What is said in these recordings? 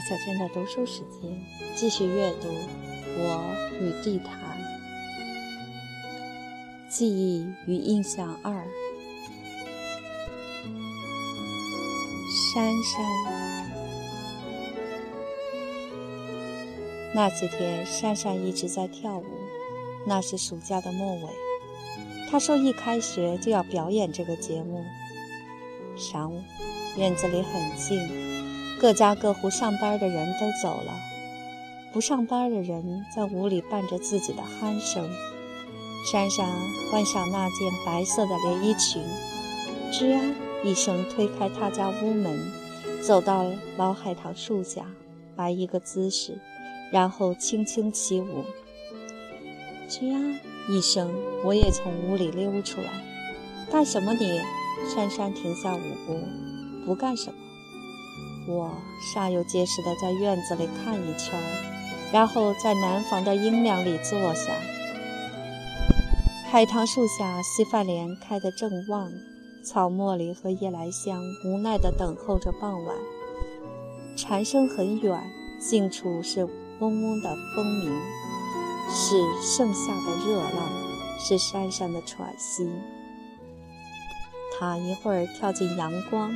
小娟的读书时间，继续阅读《我与地毯》，记忆与印象二。珊珊，那几天珊珊一直在跳舞。那是暑假的末尾，她说一开学就要表演这个节目。晌午，院子里很静。各家各户上班的人都走了，不上班的人在屋里伴着自己的鼾声。珊珊换上那件白色的连衣裙，吱呀一声推开他家屋门，走到老海棠树下，摆一个姿势，然后轻轻起舞。吱呀一声，我也从屋里溜出来。干什么你？珊珊停下舞步，不干什么。我煞有介事地在院子里看一圈，然后在南房的阴凉里坐下。海棠树下，西饭莲开得正旺，草茉莉和夜来香无奈地等候着傍晚。蝉声很远，近处是嗡嗡的蜂鸣，是盛夏的热浪，是山上的喘息。他一会儿跳进阳光。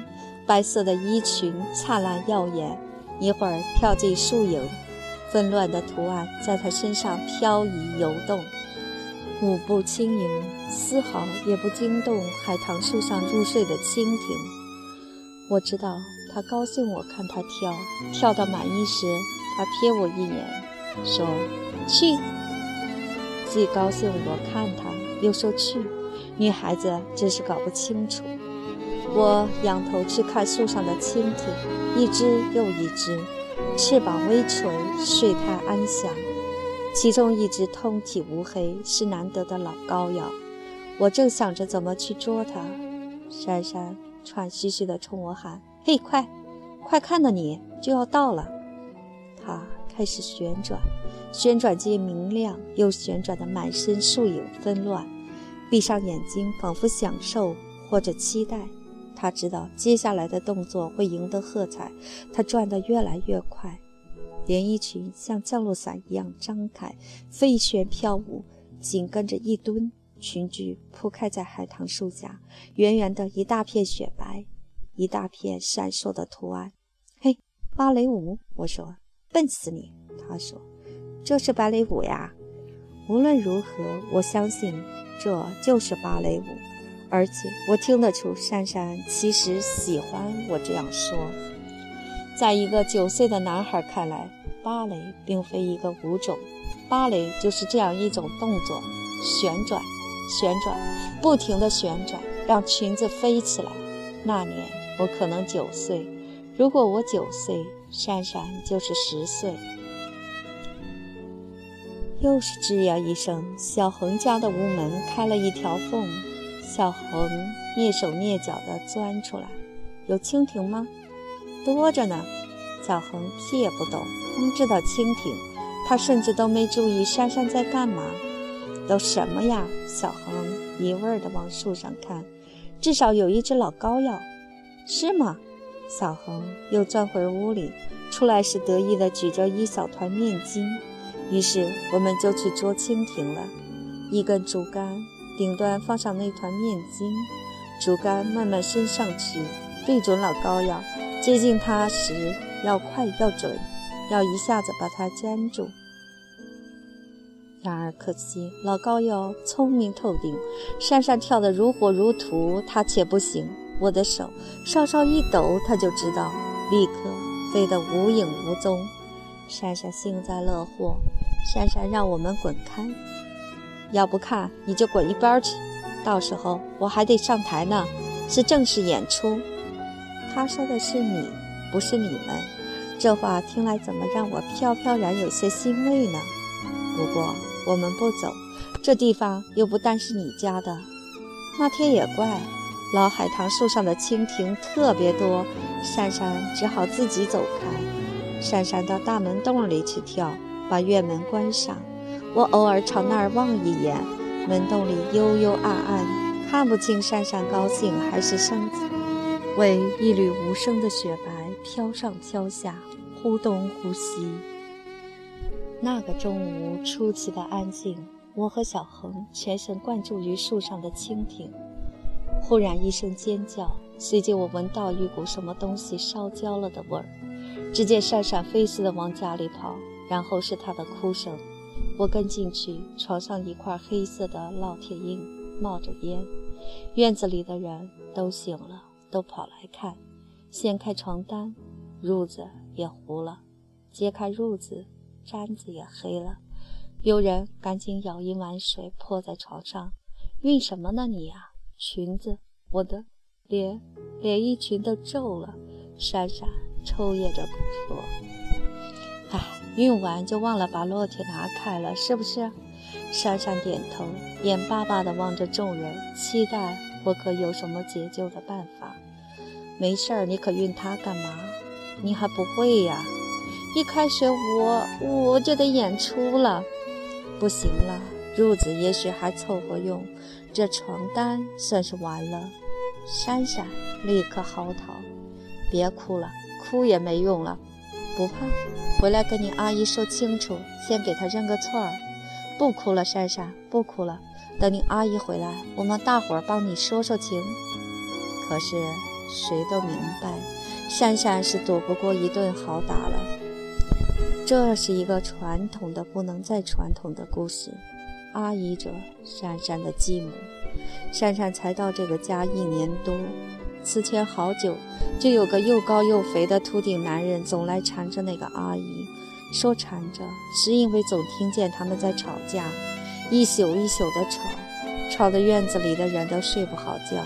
白色的衣裙灿烂耀眼，一会儿跳进树影，纷乱的图案在她身上飘移游动，舞步轻盈，丝毫也不惊动海棠树上入睡的蜻蜓。我知道他高兴，我看他跳，跳到满意时，他瞥我一眼，说：“去。”既高兴我看他，又说去。女孩子真是搞不清楚。我仰头去看树上的蜻蜓，一只又一只，翅膀微垂，睡态安详。其中一只通体乌黑，是难得的老膏药。我正想着怎么去捉它，珊珊喘吁吁地冲我喊：“嘿，快，快看到你就要到了！”它开始旋转，旋转间明亮，又旋转得满身树影纷乱。闭上眼睛，仿佛享受或者期待。他知道接下来的动作会赢得喝彩，他转得越来越快，连衣裙像降落伞一样张开，飞旋飘舞，紧跟着一蹲，裙裾铺开在海棠树下，圆圆的一大片雪白，一大片闪烁的图案。嘿，芭蕾舞！我说，笨死你！他说，这是芭蕾舞呀。无论如何，我相信这就是芭蕾舞。而且我听得出，珊珊其实喜欢我这样说。在一个九岁的男孩看来，芭蕾并非一个舞种，芭蕾就是这样一种动作：旋转、旋转，不停地旋转，让裙子飞起来。那年我可能九岁，如果我九岁，珊珊就是十岁。又是吱呀一声，小恒家的屋门开了一条缝。小恒蹑手蹑脚地钻出来，有蜻蜓吗？多着呢。小恒屁也不懂，光知道蜻蜓。他甚至都没注意珊珊在干嘛。都什么呀？小恒一味儿地往树上看，至少有一只老膏药，是吗？小恒又钻回屋里，出来时得意地举着一小团面筋。于是我们就去捉蜻蜓了，一根竹竿。顶端放上那团面筋，竹竿慢慢伸上去，对准老膏药。接近它时要快要准，要一下子把它粘住。然而可惜，老膏药聪明透顶，珊珊跳得如火如荼，它却不行。我的手稍稍一抖，它就知道，立刻飞得无影无踪。珊珊幸灾乐祸，珊珊让我们滚开。要不看你就滚一边去，到时候我还得上台呢，是正式演出。他说的是你，不是你们。这话听来怎么让我飘飘然有些欣慰呢？不过我们不走，这地方又不单是你家的。那天也怪，老海棠树上的蜻蜓特别多，珊珊只好自己走开。珊珊到大门洞里去跳，把院门关上。我偶尔朝那儿望一眼，门洞里幽幽暗暗，看不清珊珊高兴还是生气。为一缕无声的雪白飘上飘下，忽东忽西。那个中午出奇的安静，我和小恒全神贯注于树上的蜻蜓。忽然一声尖叫，随即我闻到一股什么东西烧焦了的味儿。只见闪闪飞似的往家里跑，然后是他的哭声。我跟进去，床上一块黑色的烙铁印，冒着烟。院子里的人都醒了，都跑来看。掀开床单，褥子也糊了；揭开褥子，毡子也黑了。有人赶紧舀一碗水泼在床上。熨什么呢你呀？裙子，我的连连衣裙都皱了。闪闪抽噎着说：“熨完就忘了把烙铁拿开了，是不是？”珊珊点头，眼巴巴地望着众人，期待我可有什么解救的办法。没事儿，你可熨它干嘛？你还不会呀？一开学我我就得演出了，不行了，褥子也许还凑合用，这床单算是完了。珊珊立刻嚎啕：“别哭了，哭也没用了，不怕，回来跟你阿姨说清楚，先给她认个错儿。”不哭了，珊珊，不哭了。等你阿姨回来，我们大伙儿帮你说说情。可是谁都明白，珊珊是躲不过一顿好打了。这是一个传统的不能再传统的故事。阿姨者，珊珊的继母。珊珊才到这个家一年多，此前好久就有个又高又肥的秃顶男人总来缠着那个阿姨。说缠着，是因为总听见他们在吵架，一宿一宿的吵，吵得院子里的人都睡不好觉。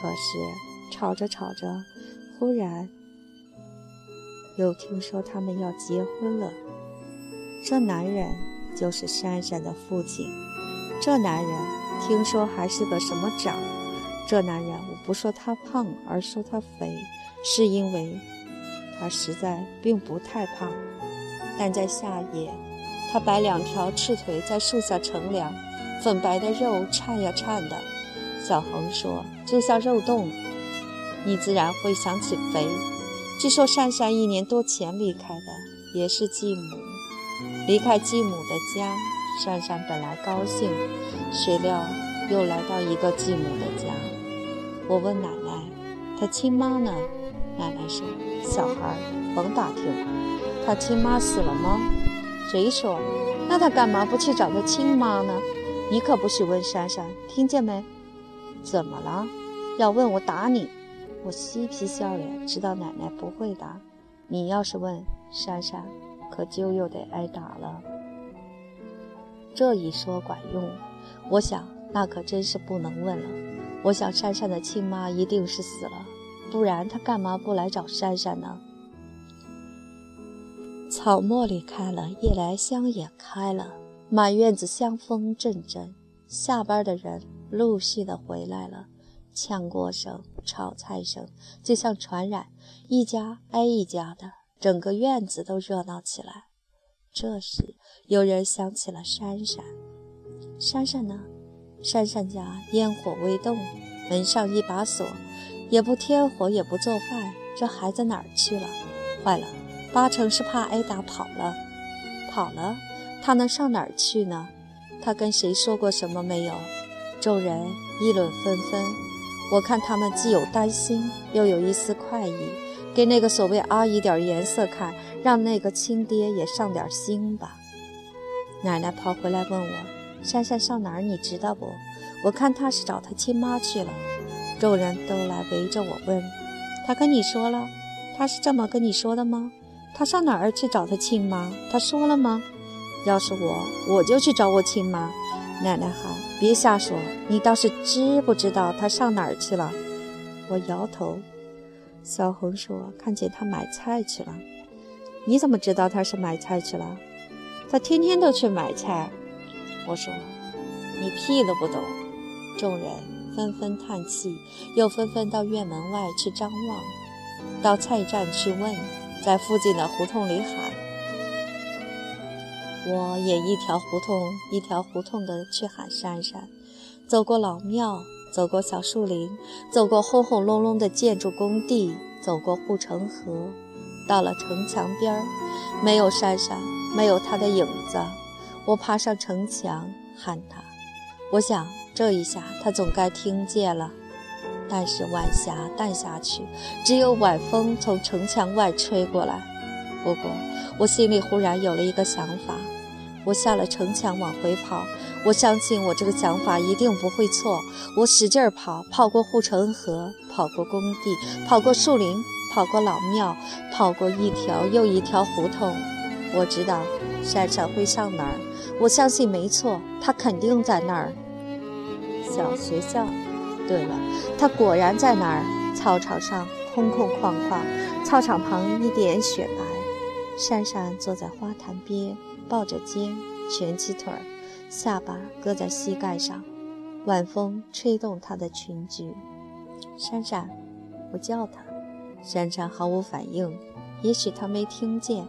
可是吵着吵着，忽然又听说他们要结婚了。这男人就是珊珊的父亲。这男人听说还是个什么长。这男人我不说他胖，而说他肥，是因为他实在并不太胖。但在夏夜，他摆两条赤腿在树下乘凉，粉白的肉颤呀颤的。小恒说：“就像肉冻。”你自然会想起肥。据说珊珊一年多前离开的，也是继母。离开继母的家，珊珊本来高兴，谁料又来到一个继母的家。我问奶奶：“他亲妈呢？”奶奶说：“小孩甭打听。”他亲妈死了吗？谁说？那他干嘛不去找他亲妈呢？你可不许问珊珊，听见没？怎么了？要问我打你！我嬉皮笑脸，知道奶奶不会打。你要是问珊珊，可就又得挨打了。这一说管用，我想那可真是不能问了。我想珊珊的亲妈一定是死了，不然她干嘛不来找珊珊呢？草茉莉开了，夜来香也开了，满院子香风阵阵。下班的人陆续的回来了，炝锅声、炒菜声就像传染，一家挨一家的，整个院子都热闹起来。这时，有人想起了珊珊。珊珊呢？珊珊家烟火未动，门上一把锁，也不添火，也不做饭。这孩子哪儿去了？坏了！八成是怕挨打跑了，跑了，他能上哪儿去呢？他跟谁说过什么没有？众人议论纷纷。我看他们既有担心，又有一丝快意，给那个所谓阿姨点颜色看，让那个亲爹也上点心吧。奶奶跑回来问我：“珊珊上哪儿？你知道不？”我看她是找她亲妈去了。众人都来围着我问：“她跟你说了？她是这么跟你说的吗？”她上哪儿去找她亲妈？她说了吗？要是我，我就去找我亲妈。奶奶喊：“别瞎说，你倒是知不知道她上哪儿去了？”我摇头。小红说：“看见她买菜去了。”你怎么知道她是买菜去了？她天天都去买菜。我说：“你屁都不懂。”众人纷纷叹气，又纷纷到院门外去张望，到菜站去问。在附近的胡同里喊，我也一条胡同一条胡同的去喊珊珊。走过老庙，走过小树林，走过轰轰隆隆的建筑工地，走过护城河，到了城墙边儿，没有珊珊，没有她的影子。我爬上城墙喊他，我想这一下他总该听见了。但是晚霞淡下去，只有晚风从城墙外吹过来。不过我心里忽然有了一个想法，我下了城墙往回跑。我相信我这个想法一定不会错。我使劲儿跑，跑过护城河，跑过工地，跑过树林，跑过老庙，跑过一条又一条胡同。我知道山上会上哪儿，我相信没错，他肯定在那儿。小学校，对了，他果然在那儿。操场上空空旷旷，操场旁一点雪白。珊珊坐在花坛边，抱着肩，蜷起腿儿。下巴搁在膝盖上，晚风吹动她的裙裾。珊珊，我叫她。珊珊毫无反应，也许她没听见。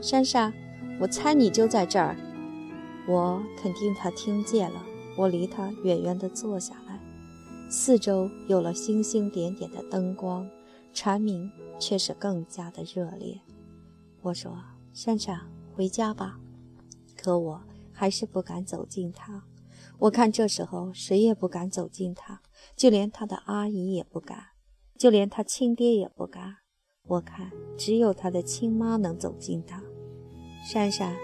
珊珊，我猜你就在这儿。我肯定他听见了。我离他远远地坐下来，四周有了星星点点的灯光，蝉鸣却是更加的热烈。我说：“珊珊，回家吧。”可我。还是不敢走近他，我看这时候谁也不敢走近他，就连他的阿姨也不敢，就连他亲爹也不敢。我看只有他的亲妈能走近他。珊珊，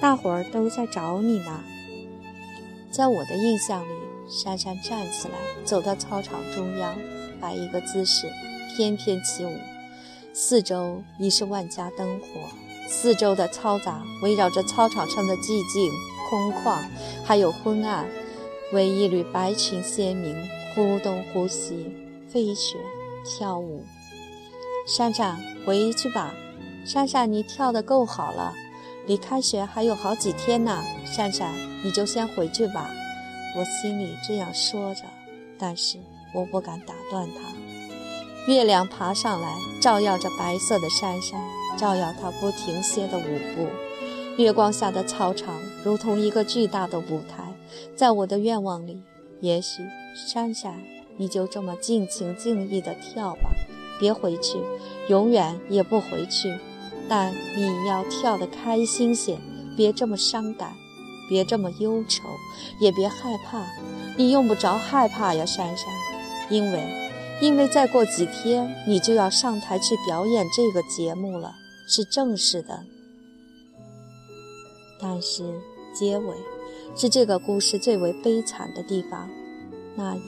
大伙儿都在找你呢。在我的印象里，珊珊站起来，走到操场中央，摆一个姿势，翩翩起舞。四周已是万家灯火，四周的嘈杂围绕着操场上的寂静。空旷，还有昏暗，为一缕白裙鲜明，忽东忽西，飞旋跳舞。珊珊，回去吧。珊珊，你跳得够好了，离开学还有好几天呢。珊珊，你就先回去吧。我心里这样说着，但是我不敢打断他。月亮爬上来，照耀着白色的珊珊，照耀她不停歇的舞步。月光下的操场如同一个巨大的舞台，在我的愿望里，也许珊珊，你就这么尽情尽意地跳吧，别回去，永远也不回去。但你要跳得开心些，别这么伤感，别这么忧愁，也别害怕。你用不着害怕呀，珊珊，因为，因为再过几天你就要上台去表演这个节目了，是正式的。但是结尾是这个故事最为悲惨的地方。那夜，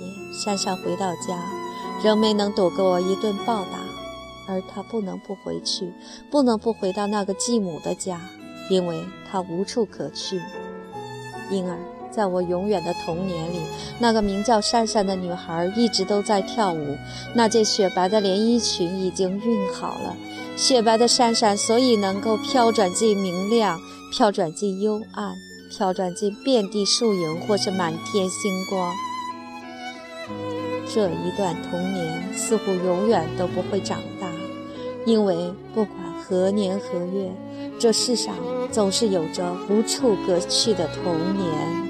珊珊回到家，仍没能躲过一顿暴打，而她不能不回去，不能不回到那个继母的家，因为她无处可去。因而，在我永远的童年里，那个名叫珊珊的女孩一直都在跳舞。那件雪白的连衣裙已经熨好了，雪白的珊珊所以能够飘转进明亮。飘转进幽暗，飘转进遍地树影，或是满天星光。这一段童年似乎永远都不会长，因为不管何年何月，这世上总是有着无处可去的童年。